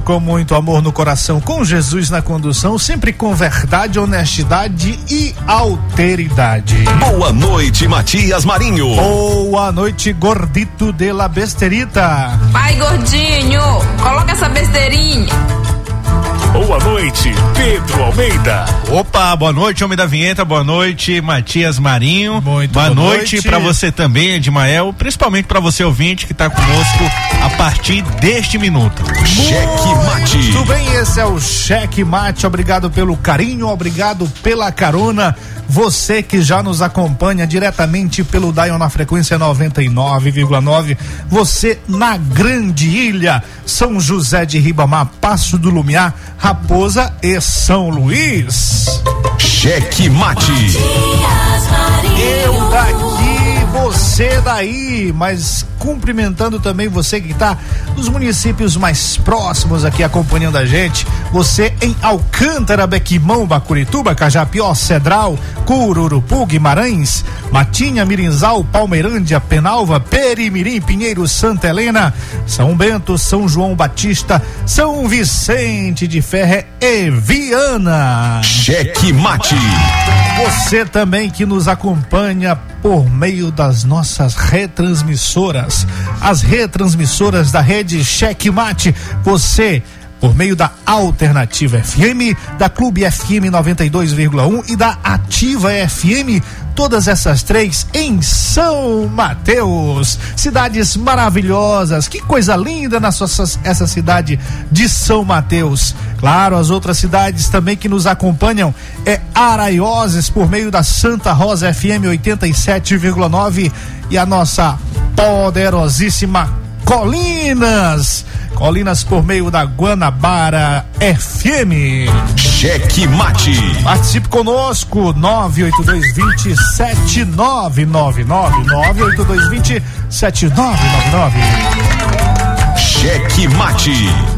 Com muito amor no coração, com Jesus na condução, sempre com verdade, honestidade e alteridade. Boa noite, Matias Marinho. Boa noite, gordito de la besterita. Pai gordinho, coloca essa besteirinha. Boa noite, Pedro Almeida. Opa, boa noite, homem da vinheta, boa noite, Matias Marinho. Muito boa, boa noite, noite. para você também, Edmael, principalmente para você ouvinte que está conosco a partir deste minuto. Cheque Mate. Muito bem, esse é o Cheque Mate. Obrigado pelo carinho, obrigado pela carona. Você que já nos acompanha diretamente pelo Dion na frequência 99,9. Você na Grande Ilha, São José de Ribamar, Passo do Lumiar, Raposa e São Luís. Cheque Mate. Eu daqui, você daí, mas cumprimentando também você que está nos municípios mais próximos aqui acompanhando a gente. Você em Alcântara, Bequimão, Bacurituba, Cajapió, Cedral, Cururupu, Guimarães, Matinha, Mirinzal, Palmeirândia, Penalva, Perimirim, Pinheiro, Santa Helena, São Bento, São João Batista, São Vicente de Ferre e Viana. Cheque Mate. Você também que nos acompanha por meio das nossas retransmissoras, as retransmissoras da rede Checkmate. Você por meio da Alternativa FM, da Clube FM 92,1 e da Ativa FM. Todas essas três em São Mateus. Cidades maravilhosas. Que coisa linda na sua, essa cidade de São Mateus. Claro, as outras cidades também que nos acompanham é Araioses por meio da Santa Rosa FM 87,9 e a nossa poderosíssima Colinas. Colinas por meio da Guanabara FM. Cheque Mate. Participe conosco, 98220 7999. 98220 7999. Cheque Mate.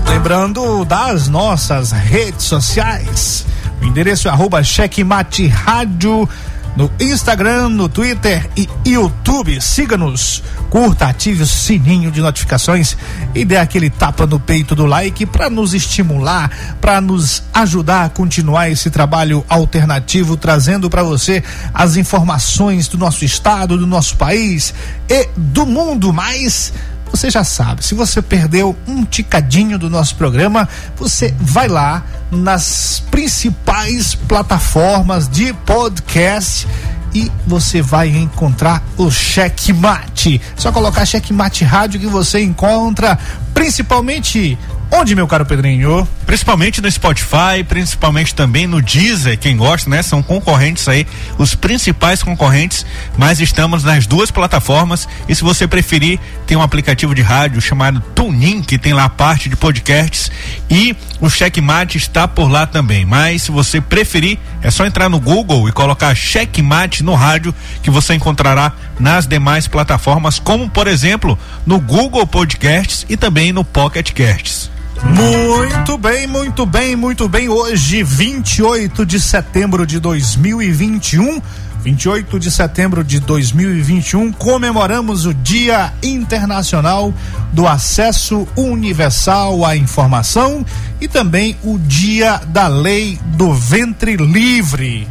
Lembrando das nossas redes sociais. O endereço é arroba checkmate rádio no Instagram, no Twitter e YouTube. Siga-nos, curta, ative o sininho de notificações e dê aquele tapa no peito do like para nos estimular, para nos ajudar a continuar esse trabalho alternativo, trazendo para você as informações do nosso estado, do nosso país e do mundo mais você já sabe, se você perdeu um ticadinho do nosso programa, você vai lá nas principais plataformas de podcast e você vai encontrar o Checkmate. Só colocar Checkmate Rádio que você encontra principalmente Onde, meu caro Pedrinho? Principalmente no Spotify, principalmente também no Deezer, quem gosta, né? São concorrentes aí, os principais concorrentes, mas estamos nas duas plataformas e se você preferir, tem um aplicativo de rádio chamado TuneIn, que tem lá a parte de podcasts e o Checkmate está por lá também, mas se você preferir, é só entrar no Google e colocar Checkmate no rádio que você encontrará nas demais plataformas, como por exemplo, no Google Podcasts e também no Pocket Casts. Muito bem, muito bem, muito bem. Hoje, 28 de setembro de 2021. 28 de setembro de 2021, comemoramos o Dia Internacional do Acesso Universal à Informação e também o Dia da Lei do Ventre Livre.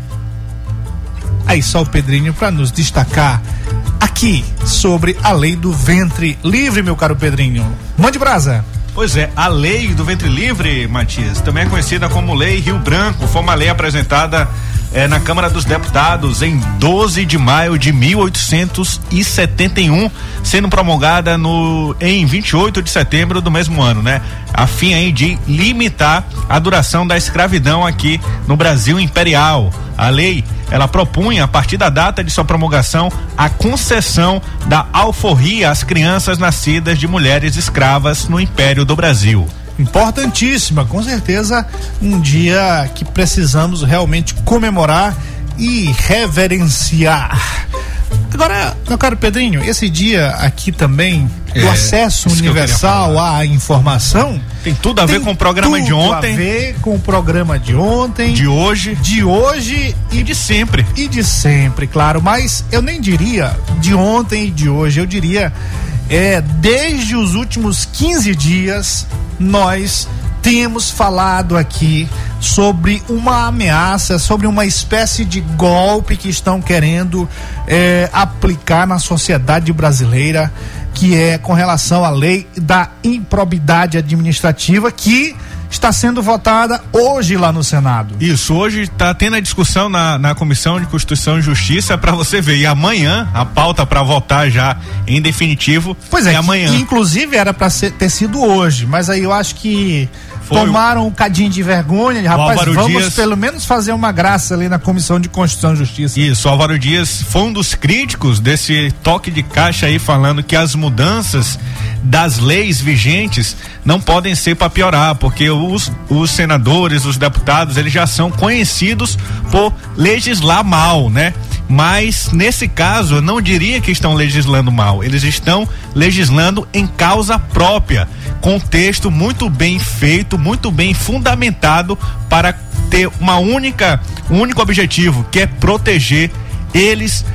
Aí só o Pedrinho para nos destacar aqui sobre a Lei do Ventre Livre, meu caro Pedrinho. Mande brasa. Pois é, a lei do ventre livre, Matias, também é conhecida como Lei Rio Branco, foi uma lei apresentada eh, na Câmara dos Deputados em 12 de maio de 1871, sendo promulgada no em 28 de setembro do mesmo ano, né? A fim aí de limitar a duração da escravidão aqui no Brasil imperial. A lei, ela propunha, a partir da data de sua promulgação, a concessão da alforria às crianças nascidas de mulheres escravas no Império do Brasil importantíssima, com certeza um dia que precisamos realmente comemorar e reverenciar. Agora, meu caro Pedrinho, esse dia aqui também do é, acesso universal à informação tem tudo a ver com o programa de ontem. Tem a ver com o programa de ontem, de hoje, de hoje e, e de sempre. E de sempre, claro, mas eu nem diria de ontem e de hoje, eu diria é desde os últimos 15 dias nós temos falado aqui sobre uma ameaça, sobre uma espécie de golpe que estão querendo é, aplicar na sociedade brasileira, que é com relação à lei da improbidade administrativa, que está sendo votada hoje lá no Senado. Isso, hoje está tendo a discussão na, na Comissão de Constituição e Justiça para você ver. E amanhã, a pauta para votar já em definitivo. Pois é, é amanhã. inclusive era para ter sido hoje, mas aí eu acho que tomaram um cadinho de vergonha, rapaz, vamos Dias... pelo menos fazer uma graça ali na Comissão de Constituição e Justiça. Isso, Álvaro Dias foi um dos críticos desse toque de caixa aí falando que as mudanças das leis vigentes não podem ser para piorar, porque os, os senadores, os deputados, eles já são conhecidos por legislar mal, né? Mas nesse caso, eu não diria que estão legislando mal, eles estão legislando em causa própria, com texto muito bem feito, muito bem fundamentado para ter uma única, um único objetivo, que é proteger eles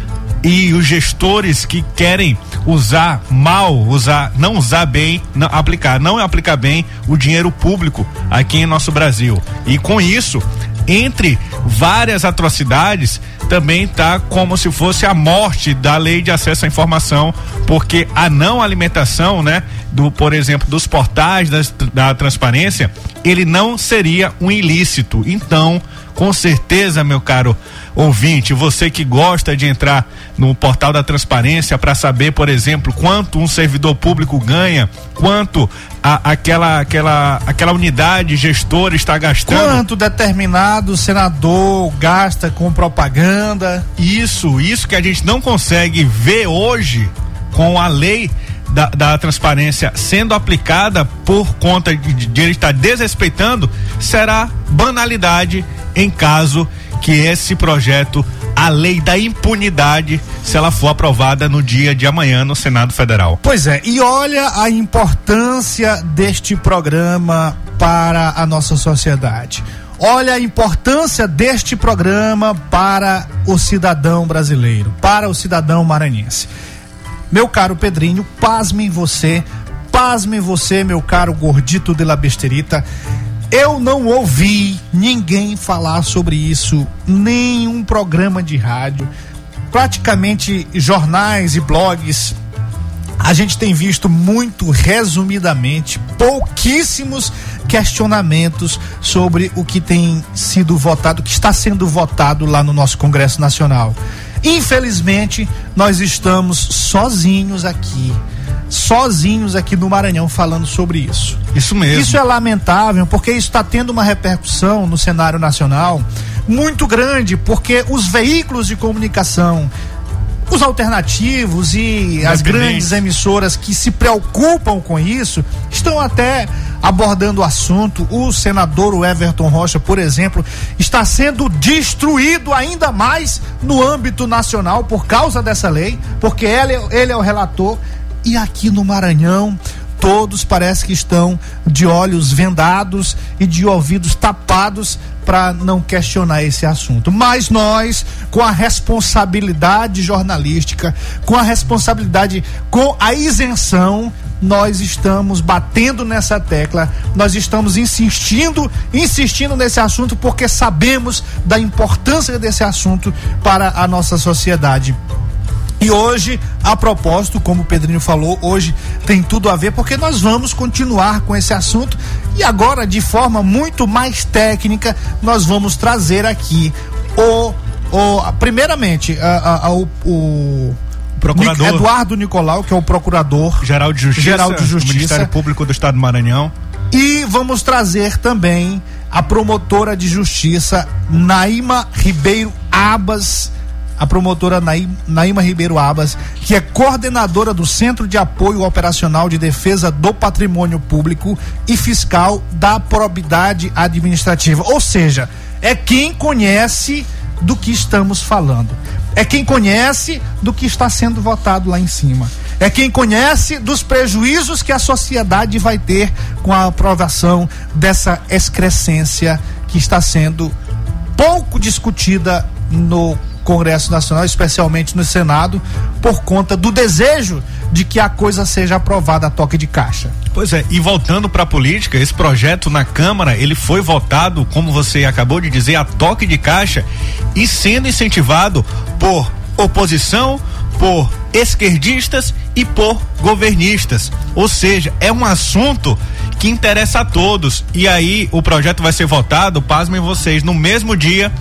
e os gestores que querem usar mal, usar, não usar bem, não aplicar, não aplicar bem o dinheiro público aqui em nosso Brasil. E com isso, entre várias atrocidades, também está como se fosse a morte da lei de acesso à informação, porque a não alimentação, né, do, por exemplo, dos portais das, da transparência, ele não seria um ilícito. Então, com certeza, meu caro ouvinte, você que gosta de entrar no portal da transparência para saber, por exemplo, quanto um servidor público ganha, quanto a, aquela, aquela, aquela unidade gestora está gastando. Quanto determinado senador gasta com propaganda. Isso, isso que a gente não consegue ver hoje com a lei da, da, transparência sendo aplicada por conta de, de, ele estar desrespeitando, será banalidade em caso que esse projeto, a lei da impunidade, se ela for aprovada no dia de amanhã no Senado Federal. Pois é, e olha a importância deste programa para a nossa sociedade. Olha a importância deste programa para o cidadão brasileiro, para o cidadão maranhense. Meu caro Pedrinho, pasme você, pasme você, meu caro gordito de la besterita. Eu não ouvi ninguém falar sobre isso, nenhum programa de rádio, praticamente jornais e blogs. A gente tem visto muito resumidamente pouquíssimos questionamentos sobre o que tem sido votado, o que está sendo votado lá no nosso Congresso Nacional. Infelizmente, nós estamos sozinhos aqui sozinhos aqui no Maranhão falando sobre isso. Isso mesmo. Isso é lamentável porque isso está tendo uma repercussão no cenário nacional muito grande, porque os veículos de comunicação os alternativos e as grandes emissoras que se preocupam com isso estão até abordando o assunto. O senador Everton Rocha, por exemplo, está sendo destruído ainda mais no âmbito nacional por causa dessa lei, porque ele, ele é o relator e aqui no Maranhão, todos parece que estão de olhos vendados e de ouvidos tapados para não questionar esse assunto. Mas nós, com a responsabilidade jornalística, com a responsabilidade, com a isenção, nós estamos batendo nessa tecla, nós estamos insistindo, insistindo nesse assunto porque sabemos da importância desse assunto para a nossa sociedade. E hoje, a propósito, como o Pedrinho falou, hoje tem tudo a ver porque nós vamos continuar com esse assunto. E agora de forma muito mais técnica nós vamos trazer aqui o, o primeiramente a, a, o, o procurador. Eduardo Nicolau, que é o procurador geral de justiça, geral de justiça. Do Ministério Público do Estado do Maranhão. E vamos trazer também a promotora de justiça Naima Ribeiro Abas a promotora Naima Ribeiro Abas, que é coordenadora do Centro de Apoio Operacional de Defesa do Patrimônio Público e Fiscal da Probidade Administrativa. Ou seja, é quem conhece do que estamos falando. É quem conhece do que está sendo votado lá em cima. É quem conhece dos prejuízos que a sociedade vai ter com a aprovação dessa excrescência que está sendo pouco discutida no Congresso Nacional, especialmente no Senado, por conta do desejo de que a coisa seja aprovada a toque de caixa. Pois é, e voltando para a política, esse projeto na Câmara, ele foi votado, como você acabou de dizer, a toque de caixa e sendo incentivado por oposição, por esquerdistas e por governistas. Ou seja, é um assunto que interessa a todos. E aí o projeto vai ser votado, pasmem vocês, no mesmo dia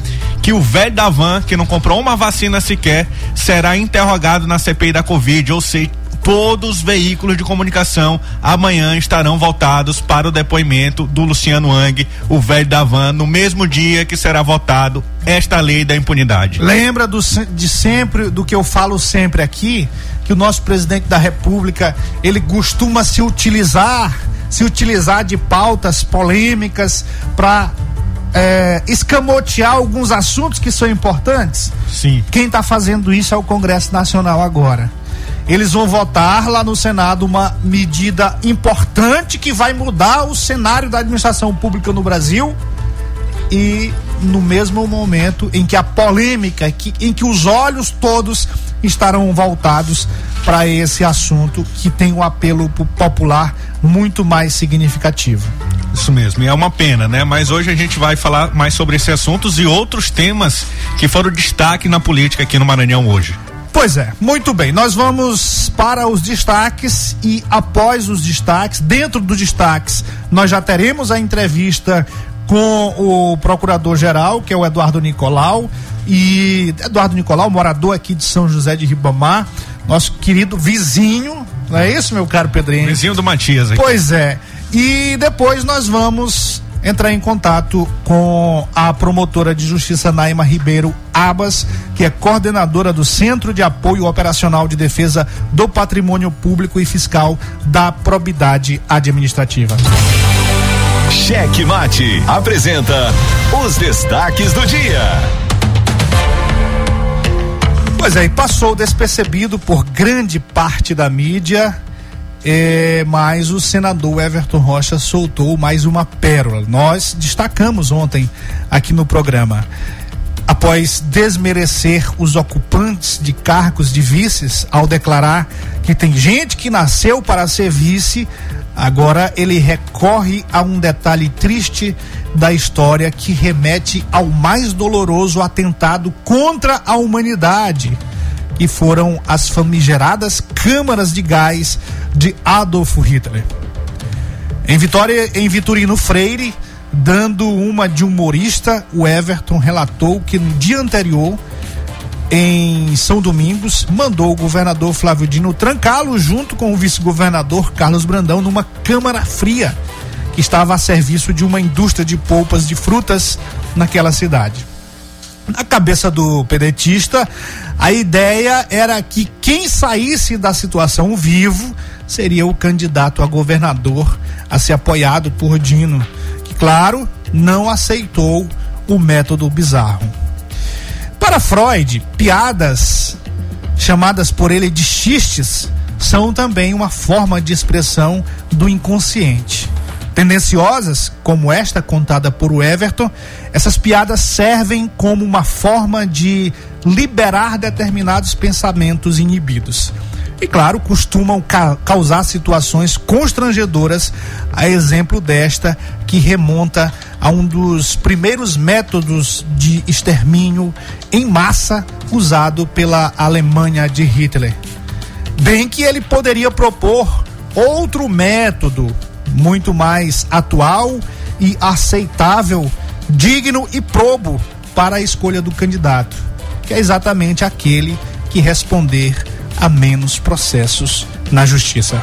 que o velho da van, que não comprou uma vacina sequer, será interrogado na CPI da Covid, ou seja, todos os veículos de comunicação amanhã estarão voltados para o depoimento do Luciano Ang, o velho da van, no mesmo dia que será votado esta lei da impunidade. Lembra do, de sempre, do que eu falo sempre aqui, que o nosso presidente da República, ele costuma se utilizar, se utilizar de pautas polêmicas para é, escamotear alguns assuntos que são importantes? Sim. Quem está fazendo isso é o Congresso Nacional agora. Eles vão votar lá no Senado uma medida importante que vai mudar o cenário da administração pública no Brasil e no mesmo momento em que a polêmica, que, em que os olhos todos estarão voltados para esse assunto que tem um apelo popular muito mais significativo. Isso mesmo, e é uma pena, né? Mas hoje a gente vai falar mais sobre esses assuntos e outros temas que foram destaque na política aqui no Maranhão hoje. Pois é, muito bem. Nós vamos para os destaques e após os destaques, dentro dos destaques, nós já teremos a entrevista com o procurador-geral, que é o Eduardo Nicolau, e Eduardo Nicolau, morador aqui de São José de Ribamar, nosso querido vizinho, não é isso, meu caro Pedrinho? Vizinho do Matias aqui. Pois é. E depois nós vamos entrar em contato com a promotora de justiça Naima Ribeiro Abas, que é coordenadora do Centro de Apoio Operacional de Defesa do Patrimônio Público e Fiscal da Probidade Administrativa. Cheque Mate apresenta os destaques do dia. Pois é, e passou despercebido por grande parte da mídia, é, mas o senador Everton Rocha soltou mais uma pérola. Nós destacamos ontem aqui no programa. Após desmerecer os ocupantes de cargos de vices ao declarar que tem gente que nasceu para ser vice, Agora ele recorre a um detalhe triste da história que remete ao mais doloroso atentado contra a humanidade, que foram as famigeradas câmaras de gás de Adolfo Hitler. Em Vitória, em Vitorino Freire, dando uma de humorista, o Everton relatou que no dia anterior em São Domingos, mandou o governador Flávio Dino trancá-lo junto com o vice-governador Carlos Brandão numa câmara fria que estava a serviço de uma indústria de polpas de frutas naquela cidade. Na cabeça do pedetista, a ideia era que quem saísse da situação vivo seria o candidato a governador a ser apoiado por Dino, que, claro, não aceitou o método bizarro. Para Freud, piadas chamadas por ele de xistes são também uma forma de expressão do inconsciente. Tendenciosas, como esta contada por Everton, essas piadas servem como uma forma de liberar determinados pensamentos inibidos. E, claro, costumam ca causar situações constrangedoras, a exemplo desta que remonta a um dos primeiros métodos de extermínio em massa usado pela Alemanha de Hitler. Bem que ele poderia propor outro método muito mais atual e aceitável, digno e probo para a escolha do candidato, que é exatamente aquele que responder a menos processos na justiça.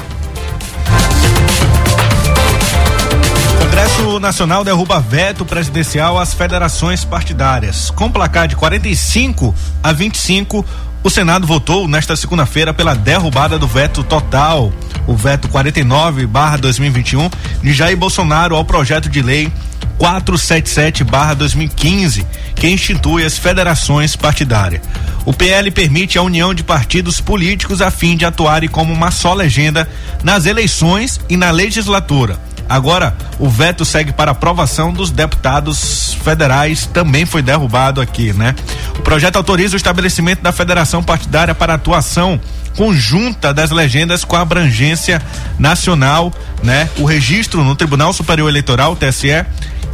Congresso Nacional derruba veto presidencial às federações partidárias. Com placar de 45 a 25, o Senado votou nesta segunda-feira pela derrubada do veto total, o veto 49/2021 de Jair Bolsonaro ao projeto de lei 477/2015, que institui as federações partidárias. O PL permite a união de partidos políticos a fim de atuarem como uma só legenda nas eleições e na legislatura Agora, o veto segue para aprovação dos deputados federais, também foi derrubado aqui, né? O projeto autoriza o estabelecimento da federação partidária para atuação conjunta das legendas com abrangência nacional, né? O registro no Tribunal Superior Eleitoral, TSE,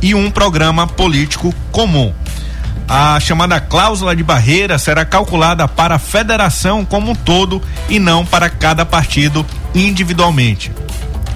e um programa político comum. A chamada cláusula de barreira será calculada para a federação como um todo e não para cada partido individualmente.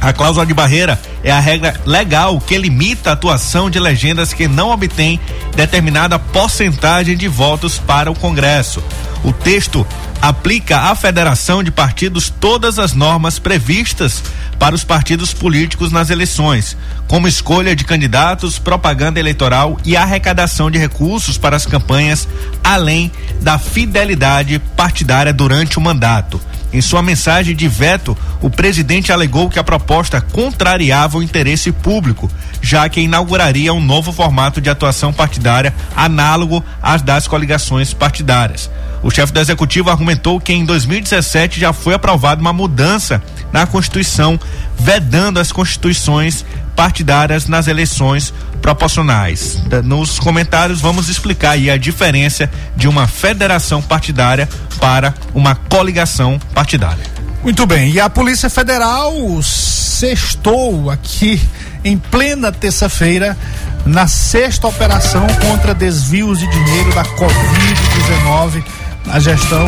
A cláusula de barreira é a regra legal que limita a atuação de legendas que não obtêm determinada porcentagem de votos para o Congresso. O texto aplica à federação de partidos todas as normas previstas para os partidos políticos nas eleições, como escolha de candidatos, propaganda eleitoral e arrecadação de recursos para as campanhas, além da fidelidade partidária durante o mandato. Em sua mensagem de veto, o presidente alegou que a proposta contrariava o interesse público, já que inauguraria um novo formato de atuação partidária análogo às das coligações partidárias. O chefe do executivo argumentou que em 2017 já foi aprovada uma mudança na Constituição, vedando as constituições partidárias nas eleições proporcionais. Nos comentários vamos explicar aí a diferença de uma federação partidária para uma coligação partidária. Muito bem, e a Polícia Federal sextou aqui em plena terça-feira na sexta operação contra desvios de dinheiro da Covid-19 na gestão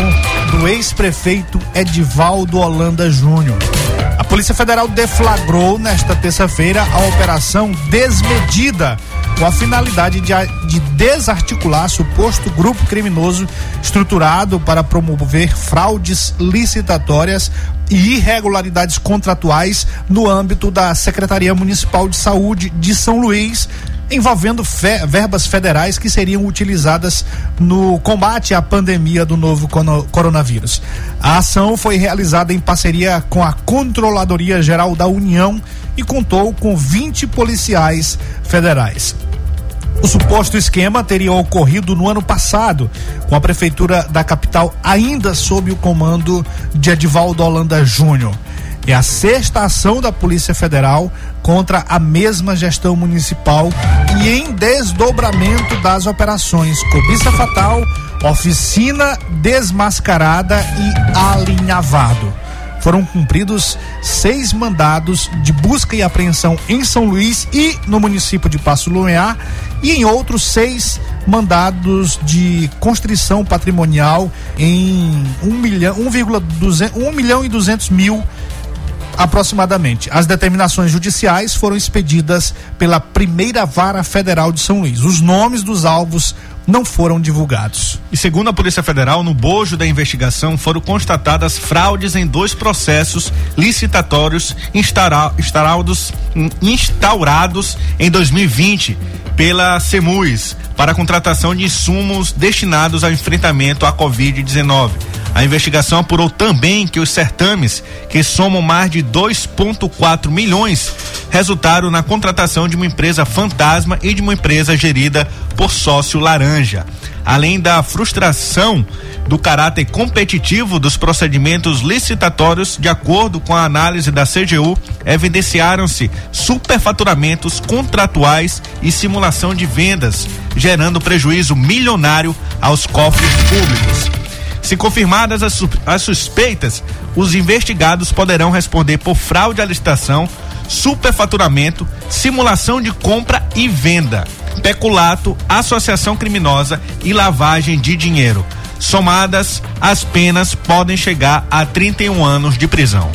do ex-prefeito Edivaldo Holanda Júnior. A Polícia Federal deflagrou nesta terça-feira a operação Desmedida, com a finalidade de, de, desarticular suposto grupo criminoso estruturado para promover fraudes licitatórias e irregularidades contratuais no âmbito da Secretaria Municipal de Saúde de São Luís, envolvendo fe verbas federais que seriam utilizadas no combate à pandemia do novo coronavírus. A ação foi realizada em parceria com a Controladoria Geral da União e contou com 20 policiais federais. O suposto esquema teria ocorrido no ano passado, com a prefeitura da capital ainda sob o comando de Edivaldo Holanda Júnior. É a sexta ação da Polícia Federal contra a mesma gestão municipal e em desdobramento das operações Cobiça Fatal, Oficina Desmascarada e Alinhavado. Foram cumpridos seis mandados de busca e apreensão em São Luís e no município de Passo Lumiar e em outros seis mandados de constrição patrimonial em um milhão, 1, 1 milhão e duzentos mil aproximadamente. As determinações judiciais foram expedidas pela primeira vara federal de São Luís. Os nomes dos alvos não foram divulgados. E segundo a Polícia Federal, no bojo da investigação foram constatadas fraudes em dois processos licitatórios instaurados, instaurados em 2020 pela CEMUS para a contratação de insumos destinados ao enfrentamento à Covid-19. A investigação apurou também que os certames, que somam mais de 2,4 milhões, resultaram na contratação de uma empresa fantasma e de uma empresa gerida por sócio laranja. Além da frustração do caráter competitivo dos procedimentos licitatórios, de acordo com a análise da CGU, evidenciaram-se superfaturamentos contratuais e simulação de vendas, gerando prejuízo milionário aos cofres públicos. Se confirmadas as, as suspeitas, os investigados poderão responder por fraude à licitação, superfaturamento, simulação de compra e venda, peculato, associação criminosa e lavagem de dinheiro. Somadas, as penas podem chegar a 31 anos de prisão.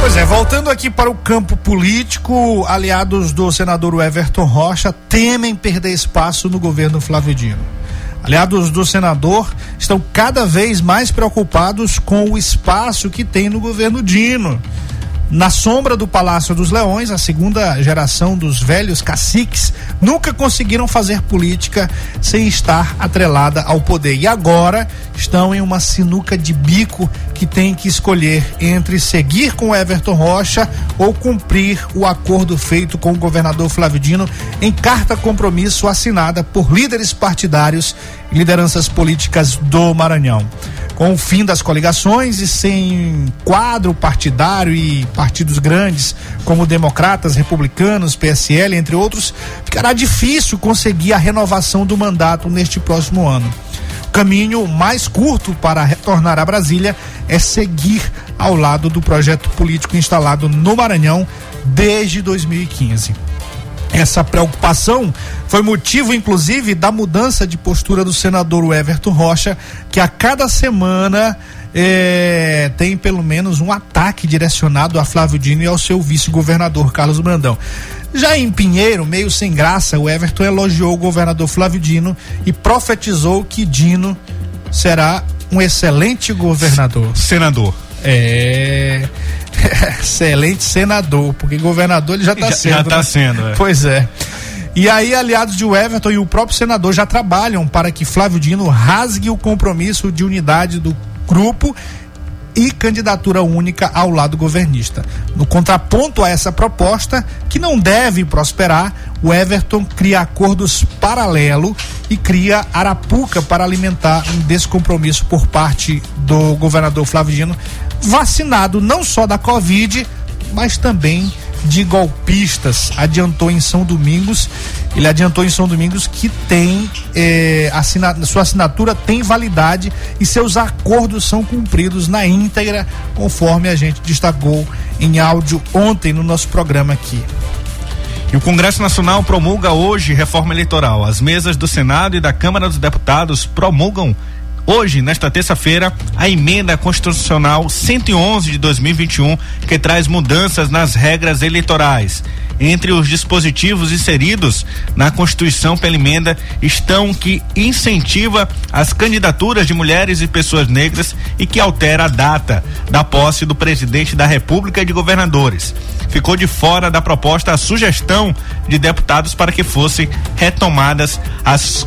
Pois é, voltando aqui para o campo político, aliados do senador Everton Rocha temem perder espaço no governo Flávio Dino. Aliados do senador estão cada vez mais preocupados com o espaço que tem no governo Dino. Na sombra do Palácio dos Leões, a segunda geração dos velhos caciques nunca conseguiram fazer política sem estar atrelada ao poder. E agora estão em uma sinuca de bico que tem que escolher entre seguir com Everton Rocha ou cumprir o acordo feito com o governador Flávio Dino em carta compromisso assinada por líderes partidários e lideranças políticas do Maranhão. Com o fim das coligações e sem quadro partidário e partidos grandes como democratas, republicanos, PSL, entre outros, ficará difícil conseguir a renovação do mandato neste próximo ano. O caminho mais curto para retornar a Brasília é seguir ao lado do projeto político instalado no Maranhão desde 2015. Essa preocupação foi motivo, inclusive, da mudança de postura do senador Everton Rocha, que a cada semana é, tem pelo menos um ataque direcionado a Flávio Dino e ao seu vice-governador Carlos Brandão. Já em Pinheiro, meio sem graça, o Everton elogiou o governador Flávio Dino e profetizou que Dino será um excelente governador. Senador. É. Excelente senador, porque governador ele já está sendo. Já está né? sendo, é. Pois é. E aí, aliados de Everton e o próprio senador já trabalham para que Flávio Dino rasgue o compromisso de unidade do grupo e candidatura única ao lado governista. No contraponto a essa proposta, que não deve prosperar, o Everton cria acordos paralelo e cria Arapuca para alimentar um descompromisso por parte do governador Flávio Dino, vacinado não só da Covid, mas também de golpistas. Adiantou em São Domingos, ele adiantou em São Domingos que tem eh, assina, sua assinatura tem validade e seus acordos são cumpridos na íntegra, conforme a gente destacou em áudio ontem no nosso programa aqui. E o Congresso Nacional promulga hoje reforma eleitoral. As mesas do Senado e da Câmara dos Deputados promulgam hoje, nesta terça-feira, a emenda constitucional 111 de 2021, que traz mudanças nas regras eleitorais. Entre os dispositivos inseridos na Constituição pela emenda estão que incentiva as candidaturas de mulheres e pessoas negras e que altera a data da posse do presidente da República e de governadores. Ficou de fora da proposta a sugestão de deputados para que fossem retomadas as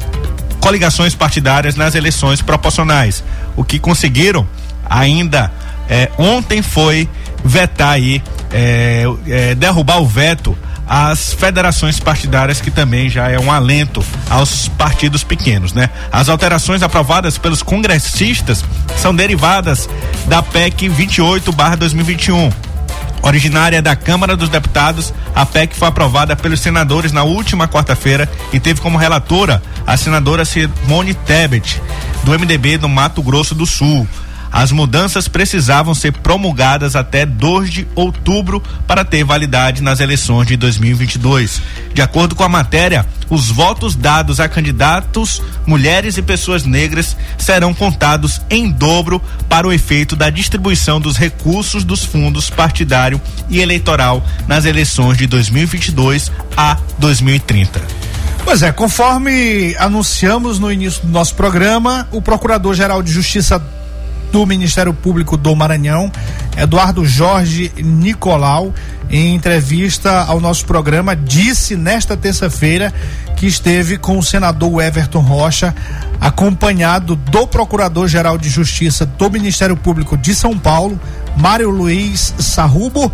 coligações partidárias nas eleições proporcionais. O que conseguiram ainda é, ontem foi vetar aí, é, é, derrubar o veto às federações partidárias, que também já é um alento aos partidos pequenos, né? As alterações aprovadas pelos congressistas são derivadas da PEC 28/2021 Originária da Câmara dos Deputados, a PEC foi aprovada pelos senadores na última quarta-feira e teve como relatora a senadora Simone Tebet, do MDB do Mato Grosso do Sul. As mudanças precisavam ser promulgadas até 2 de outubro para ter validade nas eleições de 2022. De acordo com a matéria, os votos dados a candidatos, mulheres e pessoas negras serão contados em dobro para o efeito da distribuição dos recursos dos fundos partidário e eleitoral nas eleições de 2022 a 2030. Pois é, conforme anunciamos no início do nosso programa, o Procurador-Geral de Justiça do Ministério Público do Maranhão, Eduardo Jorge Nicolau, em entrevista ao nosso programa, disse nesta terça-feira que esteve com o senador Everton Rocha, acompanhado do Procurador-Geral de Justiça do Ministério Público de São Paulo, Mário Luiz Sarrubo,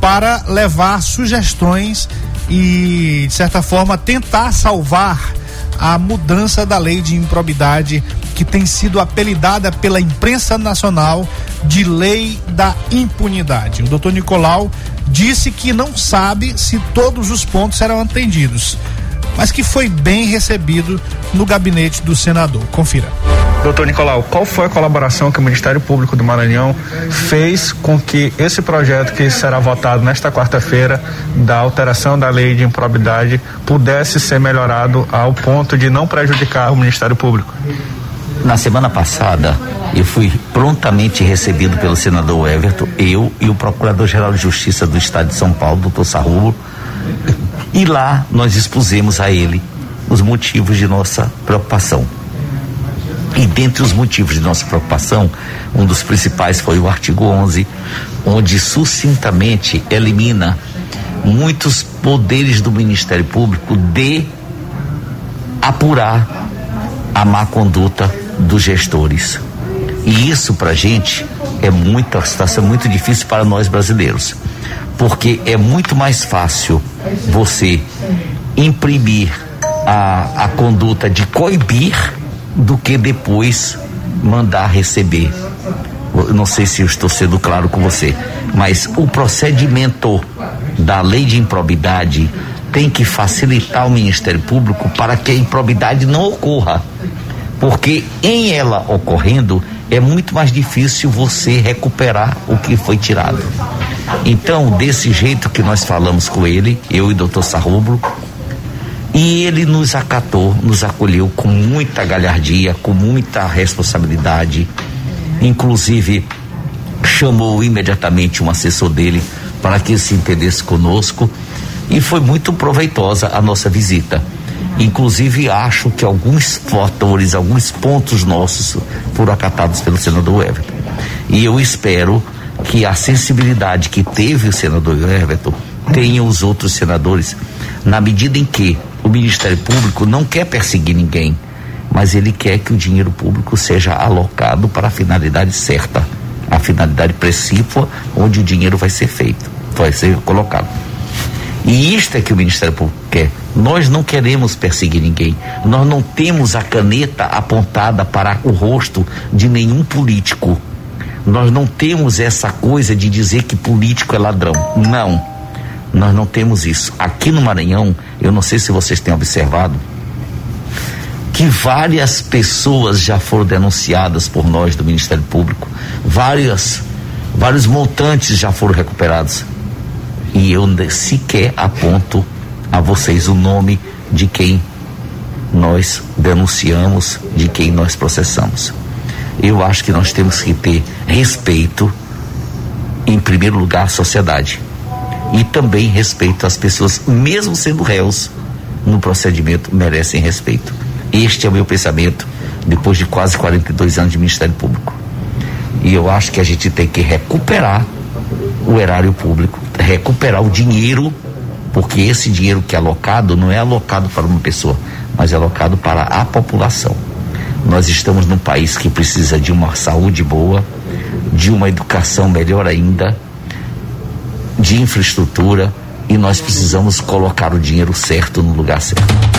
para levar sugestões e, de certa forma, tentar salvar a mudança da lei de improbidade que tem sido apelidada pela imprensa nacional de lei da impunidade. O doutor Nicolau disse que não sabe se todos os pontos serão atendidos. Mas que foi bem recebido no gabinete do senador. Confira. Doutor Nicolau, qual foi a colaboração que o Ministério Público do Maranhão fez com que esse projeto que será votado nesta quarta-feira da alteração da lei de improbidade pudesse ser melhorado ao ponto de não prejudicar o Ministério Público? Na semana passada, eu fui prontamente recebido pelo senador Everton, eu e o Procurador-Geral de Justiça do Estado de São Paulo, doutor Sarrulo, e lá nós expusemos a ele os motivos de nossa preocupação. E dentre os motivos de nossa preocupação, um dos principais foi o artigo 11, onde sucintamente elimina muitos poderes do Ministério Público de apurar a má conduta dos gestores. E isso para gente é muita situação muito difícil para nós brasileiros, porque é muito mais fácil você imprimir a, a conduta de coibir do que depois mandar receber. Não sei se eu estou sendo claro com você, mas o procedimento da lei de improbidade tem que facilitar o Ministério Público para que a improbidade não ocorra. Porque em ela ocorrendo, é muito mais difícil você recuperar o que foi tirado. Então, desse jeito que nós falamos com ele, eu e o doutor Sarrubro, e ele nos acatou, nos acolheu com muita galhardia, com muita responsabilidade. Inclusive, chamou imediatamente um assessor dele para que se entendesse conosco. E foi muito proveitosa a nossa visita. Inclusive, acho que alguns fatores, alguns pontos nossos foram acatados pelo senador Everton. E eu espero que a sensibilidade que teve o senador Everton tenha os outros senadores, na medida em que o Ministério Público não quer perseguir ninguém, mas ele quer que o dinheiro público seja alocado para a finalidade certa, a finalidade precípua onde o dinheiro vai ser feito, vai ser colocado. E isto é que o Ministério Público quer. Nós não queremos perseguir ninguém. Nós não temos a caneta apontada para o rosto de nenhum político. Nós não temos essa coisa de dizer que político é ladrão. Não nós não temos isso. Aqui no Maranhão, eu não sei se vocês têm observado, que várias pessoas já foram denunciadas por nós do Ministério Público, várias, vários montantes já foram recuperados. E eu sequer aponto a vocês o nome de quem nós denunciamos, de quem nós processamos. Eu acho que nós temos que ter respeito, em primeiro lugar, à sociedade e também respeito às pessoas, mesmo sendo réus no procedimento, merecem respeito. Este é o meu pensamento depois de quase 42 anos de Ministério Público. E eu acho que a gente tem que recuperar o erário público, recuperar o dinheiro, porque esse dinheiro que é alocado não é alocado para uma pessoa, mas é alocado para a população. Nós estamos num país que precisa de uma saúde boa, de uma educação melhor ainda, de infraestrutura e nós precisamos colocar o dinheiro certo no lugar certo.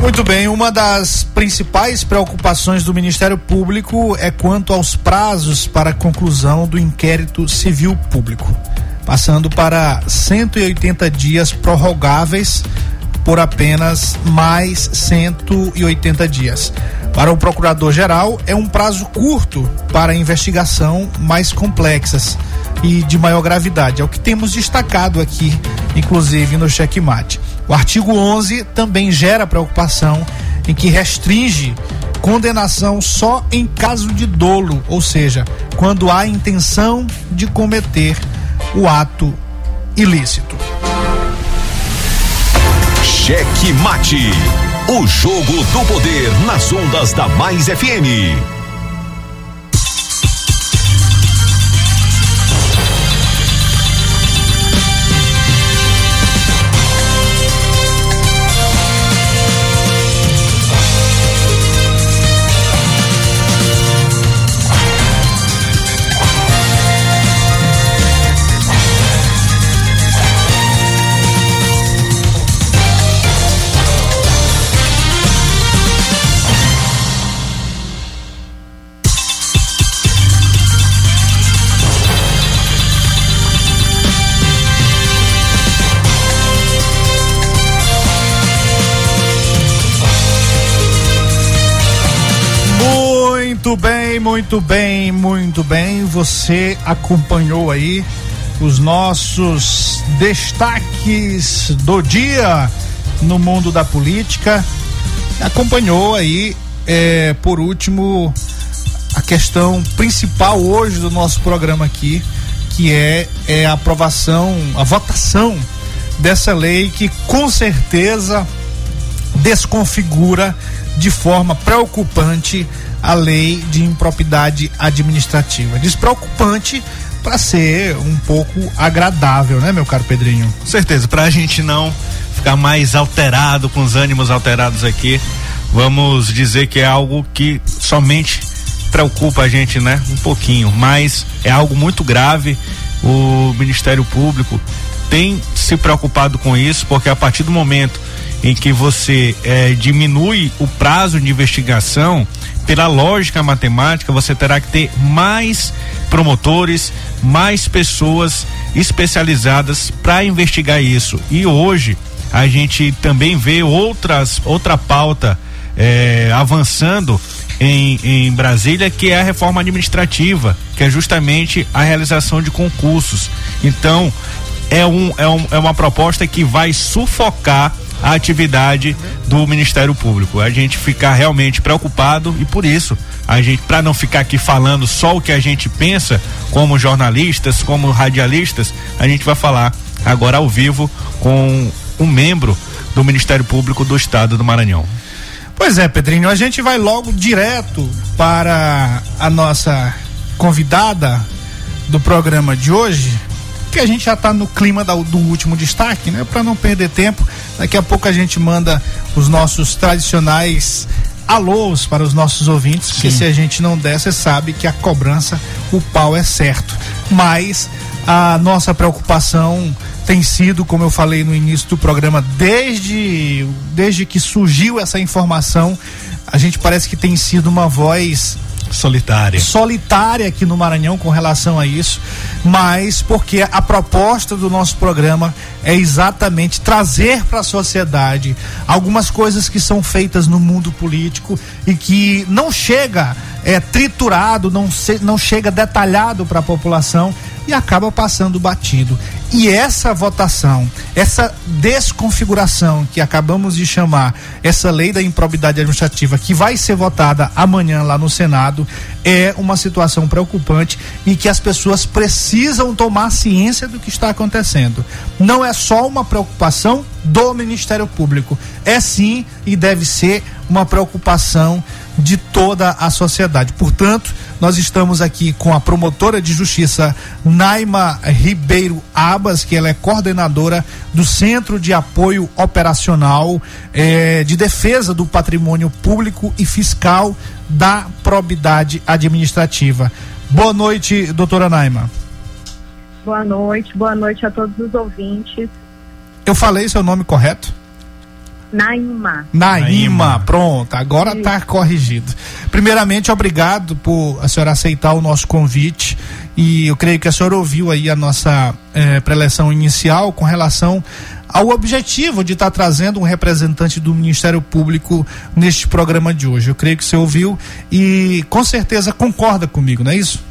Muito bem, uma das principais preocupações do Ministério Público é quanto aos prazos para a conclusão do inquérito civil público, passando para 180 dias prorrogáveis por apenas mais 180 dias. Para o procurador-geral, é um prazo curto para investigação mais complexas e de maior gravidade. É o que temos destacado aqui, inclusive no checkmate. O artigo 11 também gera preocupação em que restringe condenação só em caso de dolo, ou seja, quando há intenção de cometer o ato ilícito. Cheque Mate. O jogo do poder nas ondas da Mais FM. Muito bem, muito bem. Você acompanhou aí os nossos destaques do dia no mundo da política. Acompanhou aí, é, por último, a questão principal hoje do nosso programa aqui, que é, é a aprovação, a votação dessa lei que com certeza desconfigura de forma preocupante a lei de impropriedade administrativa. Despreocupante para ser um pouco agradável, né, meu caro Pedrinho? Com certeza, para a gente não ficar mais alterado, com os ânimos alterados aqui, vamos dizer que é algo que somente preocupa a gente, né? Um pouquinho, mas é algo muito grave. O Ministério Público tem se preocupado com isso, porque a partir do momento em que você eh, diminui o prazo de investigação, pela lógica matemática, você terá que ter mais promotores, mais pessoas especializadas para investigar isso. E hoje a gente também vê outras outra pauta eh, avançando em, em Brasília, que é a reforma administrativa, que é justamente a realização de concursos. Então, é, um, é, um, é uma proposta que vai sufocar a atividade do Ministério Público. A gente ficar realmente preocupado e por isso a gente para não ficar aqui falando só o que a gente pensa como jornalistas, como radialistas, a gente vai falar agora ao vivo com um membro do Ministério Público do Estado do Maranhão. Pois é, Pedrinho, a gente vai logo direto para a nossa convidada do programa de hoje, que a gente já está no clima da, do último destaque, né? Para não perder tempo, daqui a pouco a gente manda os nossos tradicionais alôs para os nossos ouvintes, porque se a gente não der, você sabe que a cobrança, o pau é certo. Mas a nossa preocupação tem sido, como eu falei no início do programa, desde, desde que surgiu essa informação, a gente parece que tem sido uma voz solitária. Solitária aqui no Maranhão com relação a isso, mas porque a proposta do nosso programa é exatamente trazer para a sociedade algumas coisas que são feitas no mundo político e que não chega é triturado, não, se, não chega detalhado para a população e acaba passando batido. E essa votação, essa desconfiguração que acabamos de chamar, essa lei da improbidade administrativa que vai ser votada amanhã lá no Senado, é uma situação preocupante e que as pessoas precisam tomar ciência do que está acontecendo. Não é só uma preocupação do Ministério Público, é sim e deve ser uma preocupação de toda a sociedade. Portanto, nós estamos aqui com a promotora de justiça Naima Ribeiro Abas, que ela é coordenadora do Centro de Apoio Operacional eh, de Defesa do Patrimônio Público e Fiscal da Probidade Administrativa. Boa noite, doutora Naima. Boa noite, boa noite a todos os ouvintes. Eu falei seu nome correto? Naima. Naima, pronto, agora está corrigido. Primeiramente, obrigado por a senhora aceitar o nosso convite e eu creio que a senhora ouviu aí a nossa eh, preleção inicial com relação ao objetivo de estar tá trazendo um representante do Ministério Público neste programa de hoje. Eu creio que você ouviu e com certeza concorda comigo, não é isso?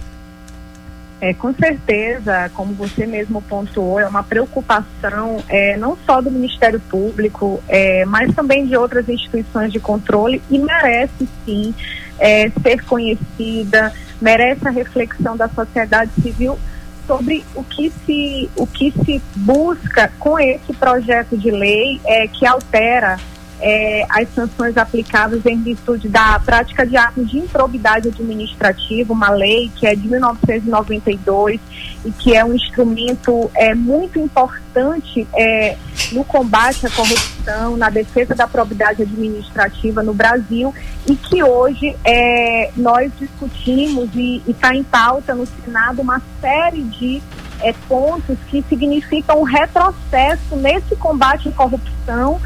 É, com certeza, como você mesmo pontuou, é uma preocupação é, não só do Ministério Público, é, mas também de outras instituições de controle e merece sim é, ser conhecida, merece a reflexão da sociedade civil sobre o que se, o que se busca com esse projeto de lei é, que altera é, as sanções aplicáveis em virtude da prática de atos de improbidade administrativa, uma lei que é de 1992 e que é um instrumento é, muito importante é, no combate à corrupção, na defesa da probidade administrativa no Brasil e que hoje é, nós discutimos e está em pauta no Senado uma série de é, pontos que significam um retrocesso nesse combate à corrupção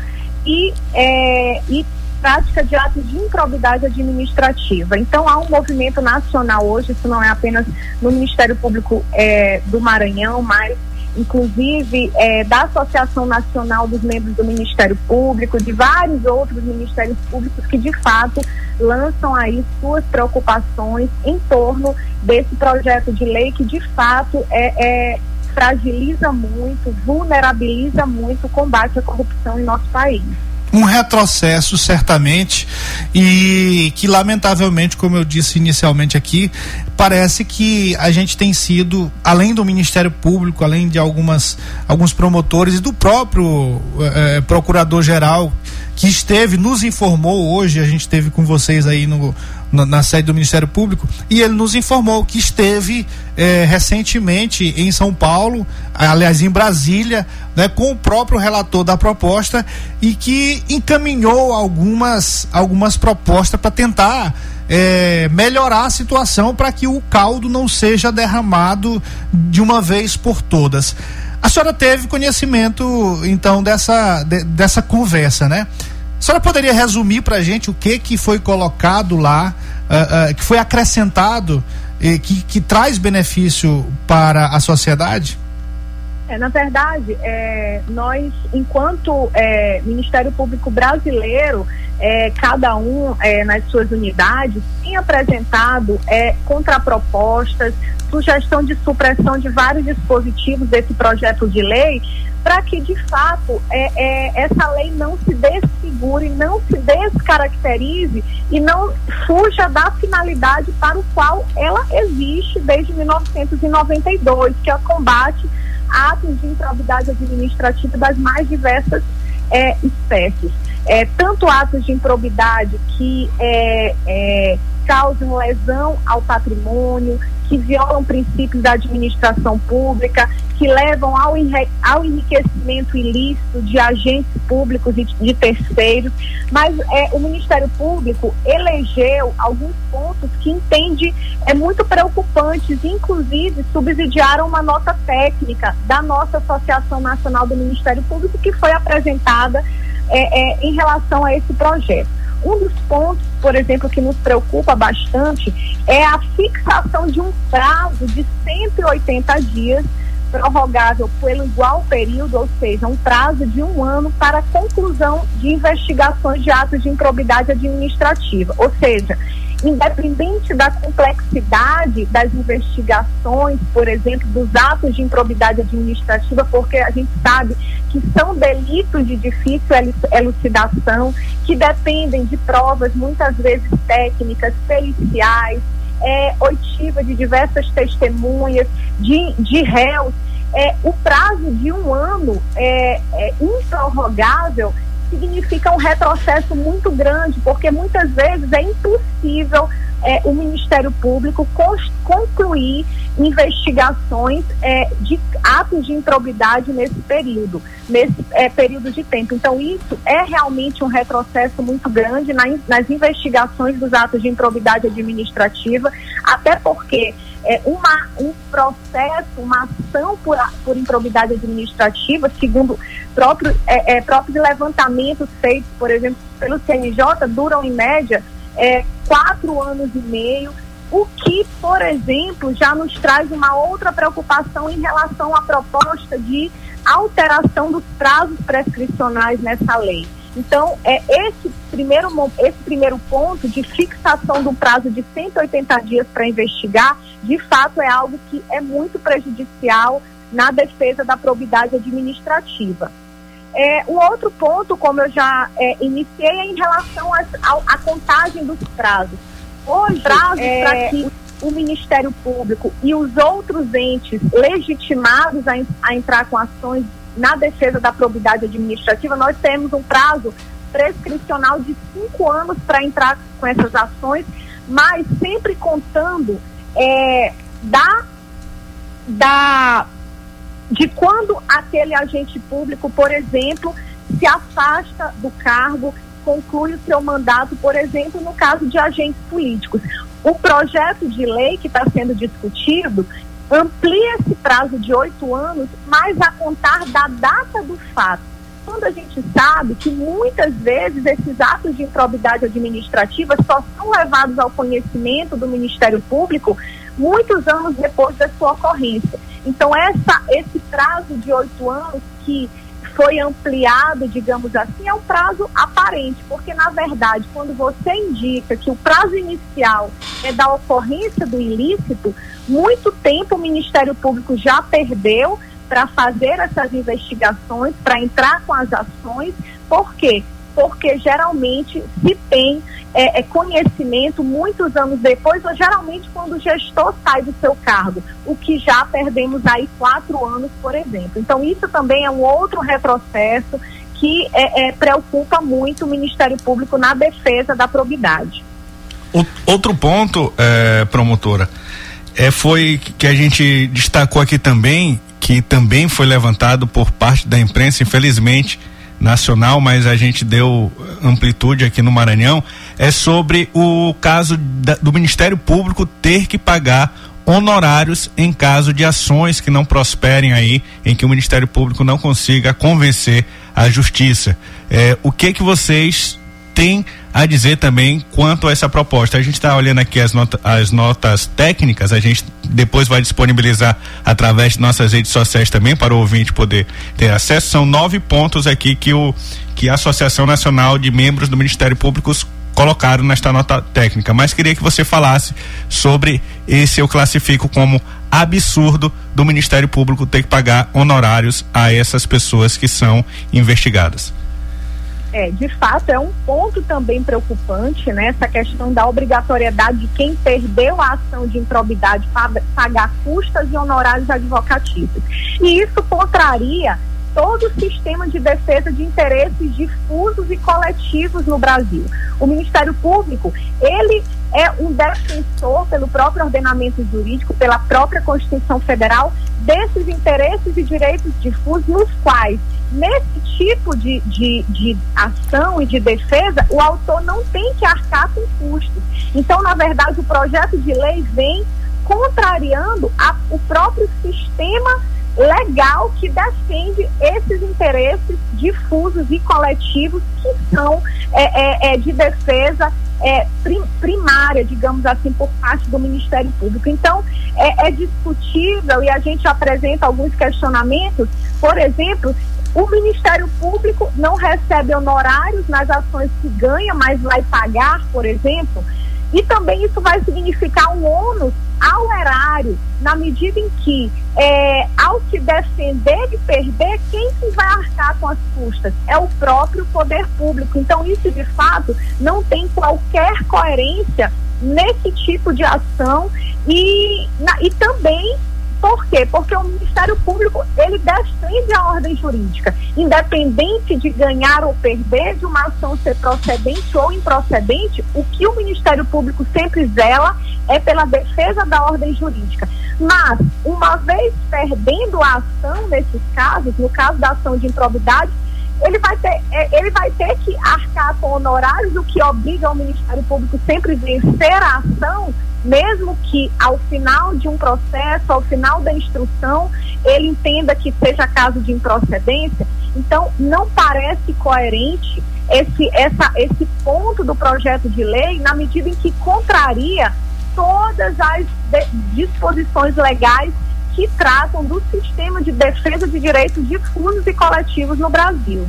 e, é, e prática de atos de improbidade administrativa. Então há um movimento nacional hoje, isso não é apenas no Ministério Público é, do Maranhão, mas inclusive é, da Associação Nacional dos Membros do Ministério Público, de vários outros ministérios públicos que de fato lançam aí suas preocupações em torno desse projeto de lei que de fato é, é fragiliza muito, vulnerabiliza muito o combate à corrupção em nosso país. Um retrocesso certamente e que lamentavelmente, como eu disse inicialmente aqui, parece que a gente tem sido, além do Ministério Público, além de algumas alguns promotores e do próprio eh, procurador geral que esteve, nos informou hoje, a gente esteve com vocês aí no, na, na, sede do Ministério Público, e ele nos informou que esteve eh, recentemente em São Paulo, aliás, em Brasília, né, com o próprio relator da proposta e que encaminhou algumas, algumas propostas para tentar eh, melhorar a situação para que o caldo não seja derramado de uma vez por todas. A senhora teve conhecimento, então, dessa, de, dessa conversa, né? A senhora poderia resumir para a gente o que que foi colocado lá, uh, uh, que foi acrescentado, e que, que traz benefício para a sociedade? É, na verdade, é, nós, enquanto é, Ministério Público Brasileiro, é, cada um é, nas suas unidades, tem apresentado é, contrapropostas, sugestão de supressão de vários dispositivos desse projeto de lei, para que de fato essa lei não se desfigure, não se descaracterize e não fuja da finalidade para o qual ela existe desde 1992, que é o combate atos de improbidade administrativa das mais diversas é, espécies. É, tanto atos de improbidade que é, é, causam lesão ao patrimônio, que violam princípios da administração pública, que levam ao, ao enriquecimento ilícito de agentes públicos e de terceiros, mas é, o Ministério Público elegeu alguns pontos que entende é muito preocupantes, inclusive subsidiaram uma nota técnica da nossa Associação Nacional do Ministério Público que foi apresentada é, é, em relação a esse projeto. Um dos pontos, por exemplo, que nos preocupa bastante é a fixação de um prazo de 180 dias prorrogável pelo igual período, ou seja, um prazo de um ano para conclusão de investigações de atos de improbidade administrativa. Ou seja, independente da complexidade das investigações, por exemplo, dos atos de improbidade administrativa, porque a gente sabe que são delitos de difícil elucidação, que dependem de provas muitas vezes técnicas, periciais, é, oitiva de diversas testemunhas, de, de réus, é, o prazo de um ano é, é improrrogável significa um retrocesso muito grande, porque muitas vezes é impossível é, o Ministério Público concluir investigações é, de atos de improbidade nesse período, nesse é, período de tempo. Então, isso é realmente um retrocesso muito grande na, nas investigações dos atos de improbidade administrativa, até porque é, uma, um processo, uma ação por, por improbidade administrativa, segundo próprio, é, é, próprios levantamentos feitos, por exemplo, pelo CNJ, duram em média é, quatro anos e meio, o que, por exemplo, já nos traz uma outra preocupação em relação à proposta de alteração dos prazos prescricionais nessa lei. Então, é esse primeiro, esse primeiro ponto de fixação do prazo de 180 dias para investigar, de fato, é algo que é muito prejudicial na defesa da probidade administrativa. É, o outro ponto, como eu já é, iniciei, é em relação à contagem dos prazos. Hoje, prazo é, para que o Ministério Público e os outros entes legitimados a, a entrar com ações na defesa da probidade administrativa, nós temos um prazo prescricional de cinco anos para entrar com essas ações, mas sempre contando é, da, da de quando aquele agente público, por exemplo, se afasta do cargo, conclui o seu mandato, por exemplo, no caso de agentes políticos. O projeto de lei que está sendo discutido amplia esse prazo de oito anos, mas a contar da data do fato. Quando a gente sabe que muitas vezes esses atos de improbidade administrativa só são levados ao conhecimento do Ministério Público muitos anos depois da sua ocorrência. Então, essa, esse prazo de oito anos que foi ampliado, digamos assim, é um prazo aparente, porque na verdade, quando você indica que o prazo inicial é da ocorrência do ilícito, muito tempo o Ministério Público já perdeu para fazer essas investigações, para entrar com as ações, por quê? Porque geralmente se tem é, é, conhecimento muitos anos depois, ou geralmente quando o gestor sai do seu cargo, o que já perdemos aí quatro anos, por exemplo. Então, isso também é um outro retrocesso que é, é preocupa muito o Ministério Público na defesa da probidade. Outro ponto, é, promotora, é, foi que a gente destacou aqui também, que também foi levantado por parte da imprensa, infelizmente, nacional, mas a gente deu amplitude aqui no Maranhão, é sobre o caso da, do Ministério Público ter que pagar honorários em caso de ações que não prosperem aí, em que o Ministério Público não consiga convencer a justiça. É, o que que vocês têm a dizer também quanto a essa proposta. A gente está olhando aqui as, nota, as notas técnicas, a gente depois vai disponibilizar através de nossas redes sociais também para o ouvinte poder ter acesso. São nove pontos aqui que, o, que a Associação Nacional de Membros do Ministério Público colocaram nesta nota técnica, mas queria que você falasse sobre esse eu classifico como absurdo do Ministério Público ter que pagar honorários a essas pessoas que são investigadas. É, de fato, é um ponto também preocupante, né? Essa questão da obrigatoriedade de quem perdeu a ação de improbidade pagar custas e honorários advocatícios. E isso contraria todo o sistema de defesa de interesses difusos e coletivos no Brasil. O Ministério Público, ele é um defensor pelo próprio ordenamento jurídico, pela própria Constituição Federal, desses interesses e direitos difusos nos quais nesse tipo de, de, de ação e de defesa, o autor não tem que arcar com custos. Então, na verdade, o projeto de lei vem contrariando a, o próprio sistema legal que defende esses interesses difusos e coletivos que são é, é, é de defesa é, prim, primária, digamos assim, por parte do Ministério Público. Então, é, é discutível e a gente apresenta alguns questionamentos, por exemplo, o Ministério Público não recebe honorários nas ações que ganha, mas vai pagar, por exemplo. E também isso vai significar um ônus ao erário, na medida em que, é, ao se defender e perder, quem que vai arcar com as custas? É o próprio poder público. Então, isso de fato não tem qualquer coerência nesse tipo de ação e, na, e também por quê? Porque o Ministério Público, ele defende a ordem jurídica, independente de ganhar ou perder, de uma ação ser procedente ou improcedente, o que o Ministério Público sempre zela é pela defesa da ordem jurídica. Mas, uma vez perdendo a ação nesses casos, no caso da ação de improbidade, ele vai ter, é, ele vai ter que arcar com honorários, o que obriga o Ministério Público sempre vencer a ação mesmo que ao final de um processo, ao final da instrução, ele entenda que seja caso de improcedência. Então, não parece coerente esse, essa, esse ponto do projeto de lei, na medida em que contraria todas as disposições legais que tratam do sistema de defesa de direitos difusos e coletivos no Brasil.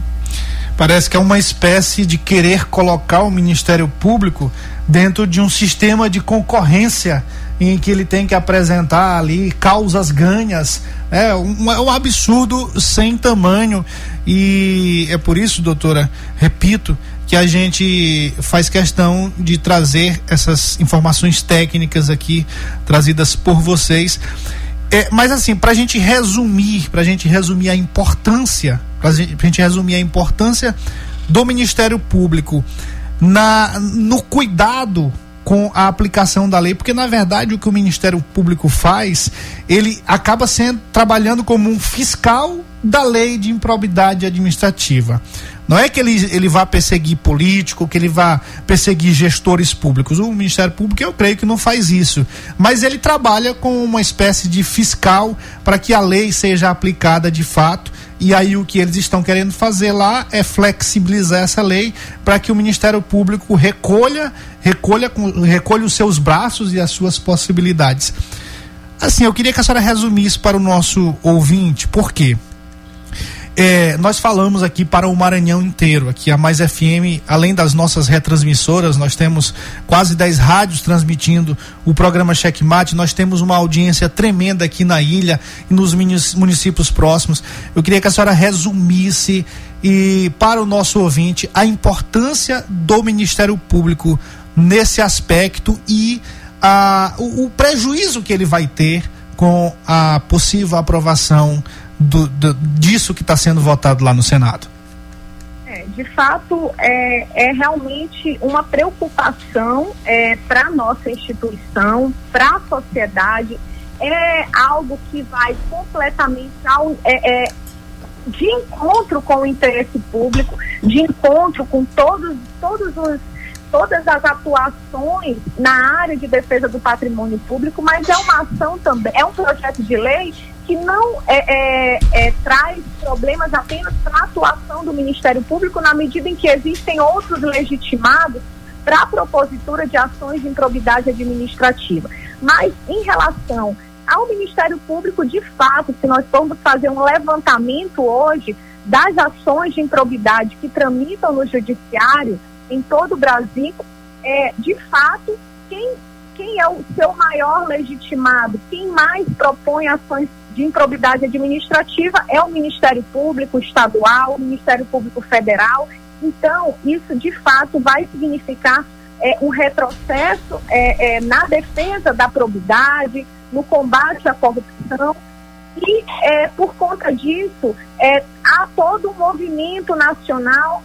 Parece que é uma espécie de querer colocar o Ministério Público dentro de um sistema de concorrência em que ele tem que apresentar ali causas ganhas. É um, é um absurdo sem tamanho. E é por isso, doutora, repito, que a gente faz questão de trazer essas informações técnicas aqui, trazidas por vocês. É, mas assim, para a gente resumir, para a gente resumir a importância para a gente resumir a importância do Ministério Público na, no cuidado com a aplicação da lei, porque na verdade o que o Ministério Público faz, ele acaba sendo trabalhando como um fiscal da lei de improbidade administrativa. Não é que ele, ele vá perseguir político, que ele vá perseguir gestores públicos. O Ministério Público, eu creio que não faz isso. Mas ele trabalha com uma espécie de fiscal para que a lei seja aplicada de fato e aí o que eles estão querendo fazer lá é flexibilizar essa lei para que o Ministério Público recolha, recolha, recolha os seus braços e as suas possibilidades. assim, eu queria que a senhora resumisse para o nosso ouvinte, por quê? É, nós falamos aqui para o Maranhão inteiro. Aqui a Mais FM, além das nossas retransmissoras, nós temos quase 10 rádios transmitindo o programa Checkmate. Nós temos uma audiência tremenda aqui na ilha e nos municípios próximos. Eu queria que a senhora resumisse e para o nosso ouvinte a importância do Ministério Público nesse aspecto e a, o, o prejuízo que ele vai ter com a possível aprovação do, do, disso que está sendo votado lá no Senado? É, de fato, é, é realmente uma preocupação é, para a nossa instituição, para a sociedade. É algo que vai completamente ao, é, é, de encontro com o interesse público, de encontro com todos, todos os todas as atuações na área de defesa do patrimônio público, mas é uma ação também, é um projeto de lei que não é, é, é, traz problemas apenas para a atuação do Ministério Público, na medida em que existem outros legitimados para a propositura de ações de improbidade administrativa. Mas, em relação ao Ministério Público, de fato, se nós formos fazer um levantamento hoje das ações de improbidade que tramitam no Judiciário em todo o Brasil, é, de fato, quem, quem é o seu maior legitimado, quem mais propõe ações de improbidade administrativa é o Ministério Público Estadual, o Ministério Público Federal. Então, isso de fato vai significar é, um retrocesso é, é, na defesa da probidade, no combate à corrupção. E, é, por conta disso, é, há todo um movimento nacional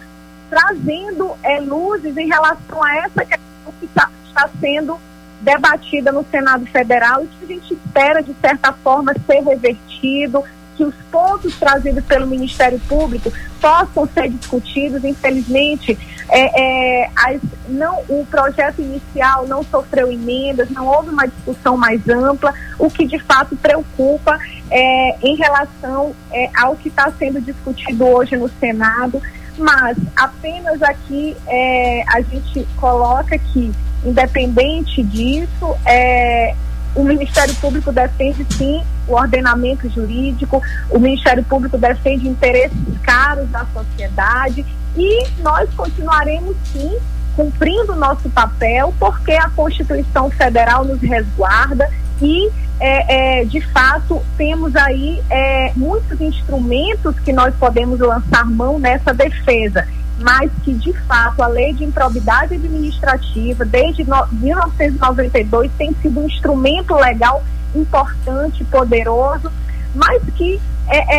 trazendo é, luzes em relação a essa questão que tá, está sendo debatida no Senado Federal e que a gente espera, de certa forma, ser revertido, que os pontos trazidos pelo Ministério Público possam ser discutidos. Infelizmente, é, é, as, não, o projeto inicial não sofreu emendas, não houve uma discussão mais ampla, o que de fato preocupa é, em relação é, ao que está sendo discutido hoje no Senado. Mas apenas aqui é, a gente coloca que Independente disso, é, o Ministério Público defende sim o ordenamento jurídico, o Ministério Público defende interesses caros da sociedade e nós continuaremos sim cumprindo o nosso papel, porque a Constituição Federal nos resguarda e, é, é, de fato, temos aí é, muitos instrumentos que nós podemos lançar mão nessa defesa mas que de fato a lei de improbidade administrativa desde no, 1992 tem sido um instrumento legal importante, poderoso, mas que é,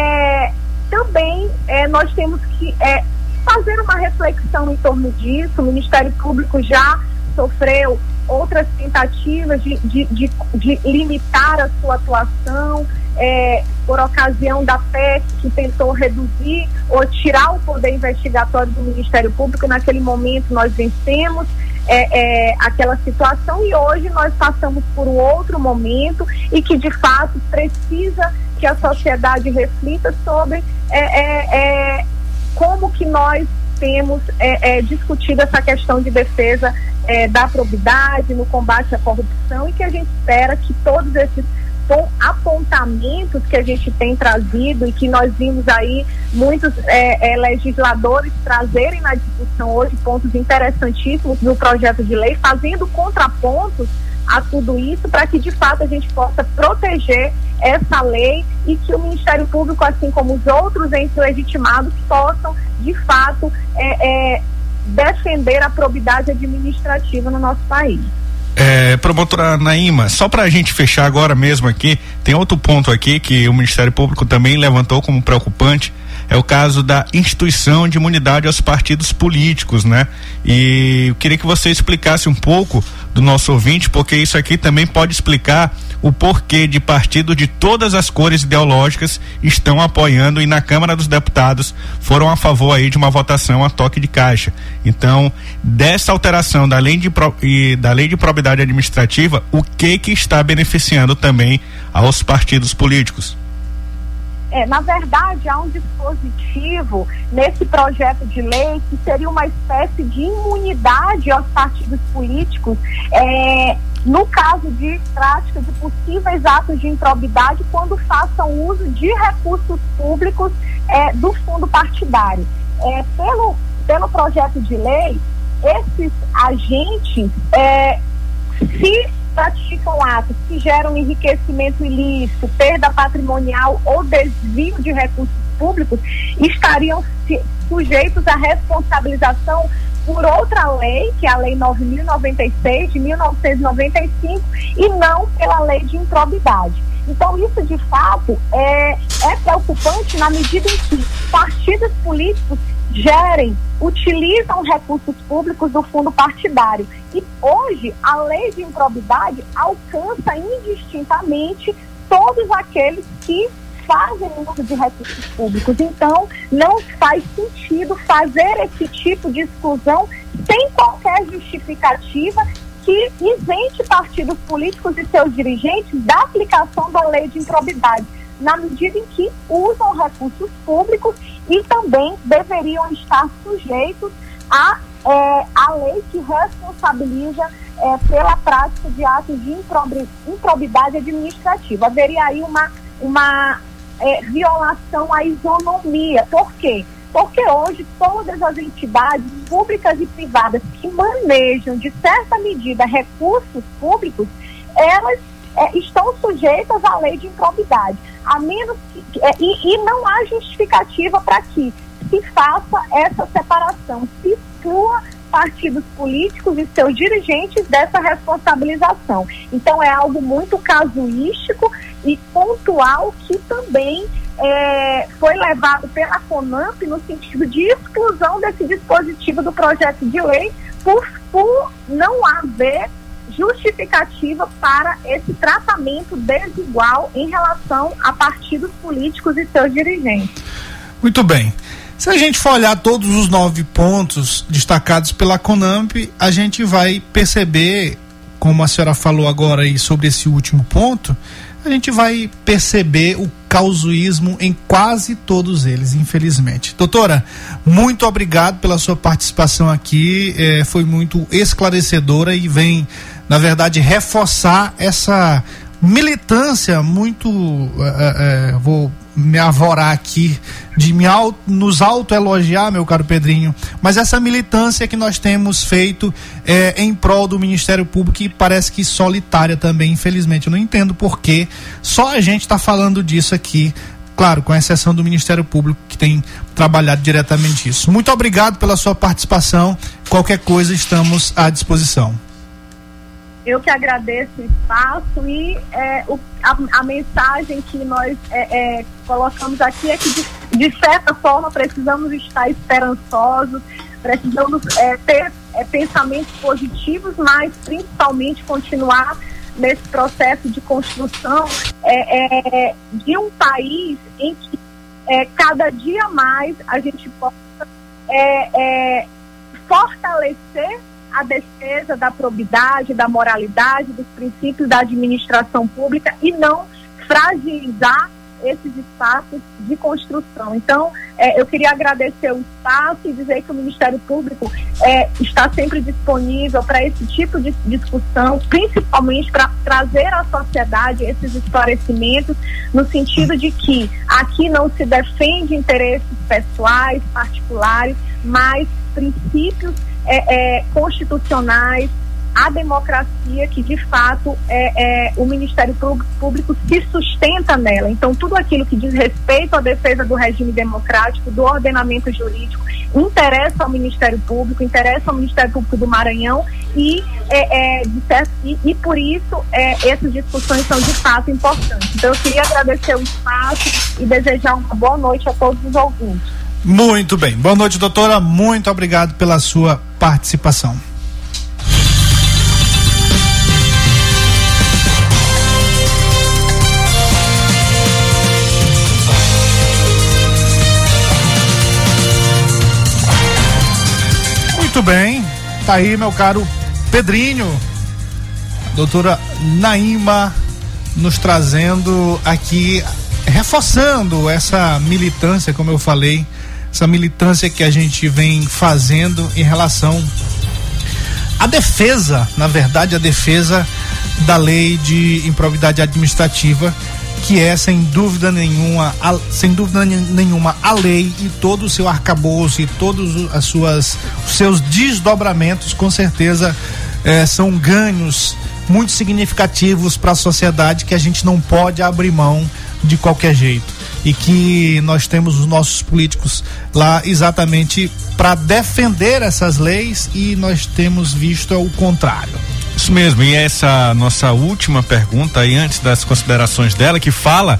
é também é, nós temos que é, fazer uma reflexão em torno disso. O Ministério Público já sofreu outras tentativas de, de, de, de limitar a sua atuação, é, por ocasião da PEC, que tentou reduzir ou tirar o poder investigatório do Ministério Público. Naquele momento, nós vencemos é, é, aquela situação e hoje nós passamos por um outro momento e que, de fato, precisa que a sociedade reflita sobre é, é, é como que nós temos discutido essa questão de defesa da probidade, no combate à corrupção e que a gente espera que todos esses apontamentos que a gente tem trazido e que nós vimos aí muitos é, é, legisladores trazerem na discussão hoje pontos interessantíssimos no projeto de lei, fazendo contrapontos a tudo isso para que de fato a gente possa proteger essa lei e que o Ministério Público, assim como os outros entes legitimados, possam de fato é, é defender a probidade administrativa no nosso país. É, promotora Naima, só para a gente fechar agora mesmo aqui, tem outro ponto aqui que o Ministério Público também levantou como preocupante, é o caso da instituição de imunidade aos partidos políticos, né? E eu queria que você explicasse um pouco do nosso ouvinte, porque isso aqui também pode explicar o porquê de partidos de todas as cores ideológicas estão apoiando e na Câmara dos Deputados foram a favor aí de uma votação a toque de caixa. Então, dessa alteração da lei de e da lei de probidade administrativa, o que que está beneficiando também aos partidos políticos? É, na verdade, há um dispositivo nesse projeto de lei que seria uma espécie de imunidade aos partidos políticos é, no caso de prática de possíveis atos de improbidade quando façam uso de recursos públicos é, do fundo partidário. É, pelo, pelo projeto de lei, esses agentes, é, se praticam atos que geram enriquecimento ilícito, perda patrimonial ou desvio de recursos públicos, estariam sujeitos à responsabilização por outra lei, que é a Lei 9096 de 1995, e não pela Lei de Improbidade. Então, isso de fato é, é preocupante na medida em que partidos políticos gerem, utilizam recursos públicos do fundo partidário. E hoje a lei de improbidade alcança indistintamente todos aqueles que fazem uso de recursos públicos. Então, não faz sentido fazer esse tipo de exclusão sem qualquer justificativa que isente partidos políticos e seus dirigentes da aplicação da lei de improbidade na medida em que usam recursos públicos e também deveriam estar sujeitos à é, lei que responsabiliza é, pela prática de atos de improbidade administrativa. Haveria aí uma, uma é, violação à isonomia. Por quê? Porque hoje todas as entidades públicas e privadas que manejam, de certa medida, recursos públicos, elas é, estão sujeitas à lei de improbidade a menos que, é, e, e não há justificativa para que se faça essa separação, se exclua partidos políticos e seus dirigentes dessa responsabilização. Então é algo muito casuístico e pontual que também é, foi levado pela CONAMP no sentido de exclusão desse dispositivo do projeto de lei por, por não haver justificativa para esse tratamento desigual em relação a partidos políticos e seus dirigentes. Muito bem. Se a gente for olhar todos os nove pontos destacados pela Conamp, a gente vai perceber, como a senhora falou agora aí sobre esse último ponto, a gente vai perceber o causuísmo em quase todos eles, infelizmente. Doutora, muito obrigado pela sua participação aqui, eh, foi muito esclarecedora e vem, na verdade, reforçar essa militância muito, eh, eh, vou me avorar aqui, de me auto, nos autoelogiar, meu caro Pedrinho, mas essa militância que nós temos feito é, em prol do Ministério Público e parece que solitária também, infelizmente. Eu não entendo por que só a gente está falando disso aqui claro, com exceção do Ministério Público que tem trabalhado diretamente isso. Muito obrigado pela sua participação. Qualquer coisa estamos à disposição. Eu que agradeço o espaço e é, o, a, a, mensagem que nós é, é, colocamos aqui é que, de, de, certa forma, precisamos estar esperançosos, precisamos é, ter é, pensamentos positivos, mas principalmente continuar nesse processo de construção é, de um país em que cada dia mais a gente possa fortalecer a defesa da probidade, da moralidade, dos princípios da administração pública e não fragilizar esses espaços de construção. Então, é, eu queria agradecer o espaço e dizer que o Ministério Público é, está sempre disponível para esse tipo de discussão, principalmente para trazer à sociedade esses esclarecimentos, no sentido de que aqui não se defende interesses pessoais, particulares, mas princípios é, é, constitucionais, a democracia que de fato é, é, o Ministério Público se sustenta nela. Então, tudo aquilo que diz respeito à defesa do regime democrático, do ordenamento jurídico, interessa ao Ministério Público, interessa ao Ministério Público do Maranhão e, é, é, e, e, por isso é, essas discussões são de fato importantes. Então, eu queria agradecer o espaço e desejar uma boa noite a todos os ouvintes. Muito bem. Boa noite, doutora. Muito obrigado pela sua participação. Muito bem. Tá aí, meu caro Pedrinho. doutora Naima nos trazendo aqui reforçando essa militância, como eu falei, essa militância que a gente vem fazendo em relação à defesa, na verdade, a defesa da lei de improvidade administrativa, que é sem dúvida nenhuma, a, sem dúvida nenhuma a lei e todo o seu arcabouço e todos as suas os seus desdobramentos, com certeza eh, são ganhos muito significativos para a sociedade que a gente não pode abrir mão de qualquer jeito e que nós temos os nossos políticos lá exatamente para defender essas leis e nós temos visto o contrário. Isso mesmo, e essa nossa última pergunta aí antes das considerações dela que fala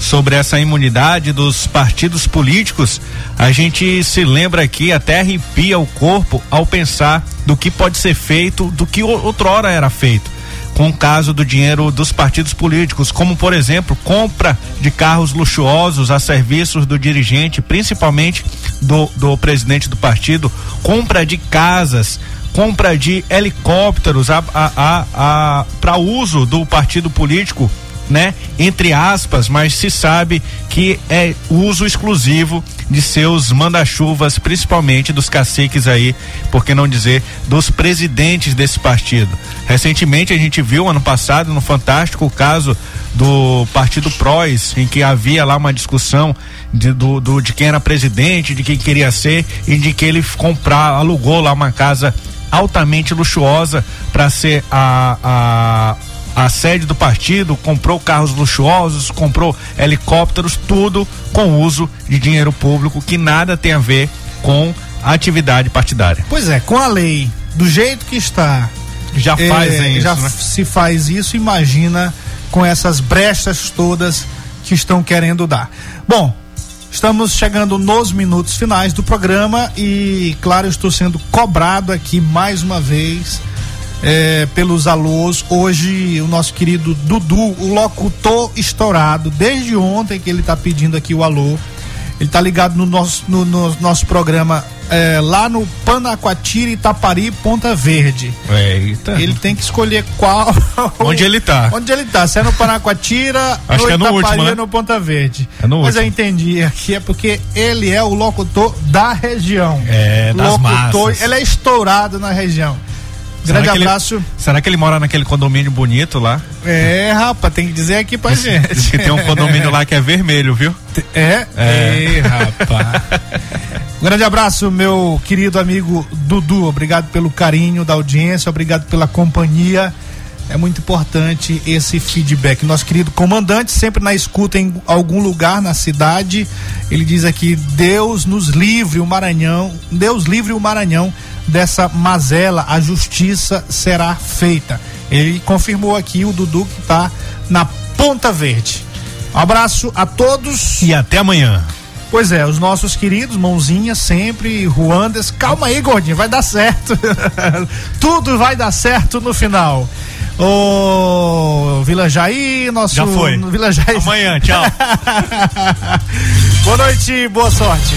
sobre essa imunidade dos partidos políticos, a gente se lembra aqui, até arrepia o corpo ao pensar do que pode ser feito, do que outrora era feito com o caso do dinheiro dos partidos políticos, como por exemplo, compra de carros luxuosos a serviços do dirigente, principalmente do, do presidente do partido, compra de casas, compra de helicópteros a, a, a, a para uso do partido político né? Entre aspas, mas se sabe que é uso exclusivo de seus manda-chuvas, principalmente dos caciques aí, por que não dizer dos presidentes desse partido. Recentemente a gente viu ano passado no Fantástico o caso do Partido Prós, em que havia lá uma discussão de, do, do, de quem era presidente, de quem queria ser e de que ele comprar, alugou lá uma casa altamente luxuosa para ser a, a sede do partido, comprou carros luxuosos, comprou helicópteros, tudo com uso de dinheiro público que nada tem a ver com a atividade partidária. Pois é, com a lei do jeito que está, já fazem é, isso, já né? se faz isso, imagina com essas brechas todas que estão querendo dar. Bom, Estamos chegando nos minutos finais do programa e, claro, estou sendo cobrado aqui mais uma vez é, pelos alôs. Hoje, o nosso querido Dudu, o locutor estourado, desde ontem que ele está pedindo aqui o alô. Ele está ligado no nosso, no, no nosso programa é, lá no Panacoatira, Itapari, Ponta Verde. Eita. Ele tem que escolher qual. Onde ele está? Onde ele está? Se é no Panacoatira Acho ou que é no último, né? no Ponta Verde. É no Mas último. eu entendi aqui, é porque ele é o locutor da região. É, das locutor, massas. Ele é estourado na região. Grande Será ele- abraço. será que ele mora naquele condomínio bonito lá? É, rapaz, tem que dizer aqui pra gente. Diz que tem um condomínio lá que é vermelho, viu? É? É. Ei, rapaz. Um grande abraço, meu querido amigo Dudu. Obrigado pelo carinho da audiência, obrigado pela companhia. É muito importante esse feedback. Nosso querido comandante, sempre na escuta em algum lugar na cidade. Ele diz aqui: Deus nos livre o Maranhão, Deus livre o Maranhão dessa mazela, a justiça será feita. Ele confirmou aqui o Dudu que está na Ponta Verde. Um abraço a todos. E até amanhã. Pois é, os nossos queridos, mãozinhas sempre, Ruandas. Calma aí, gordinho, vai dar certo. Tudo vai dar certo no final. Ô, Vila Jair, nosso. Já foi. Vila Jair. Amanhã, tchau. boa noite, boa sorte.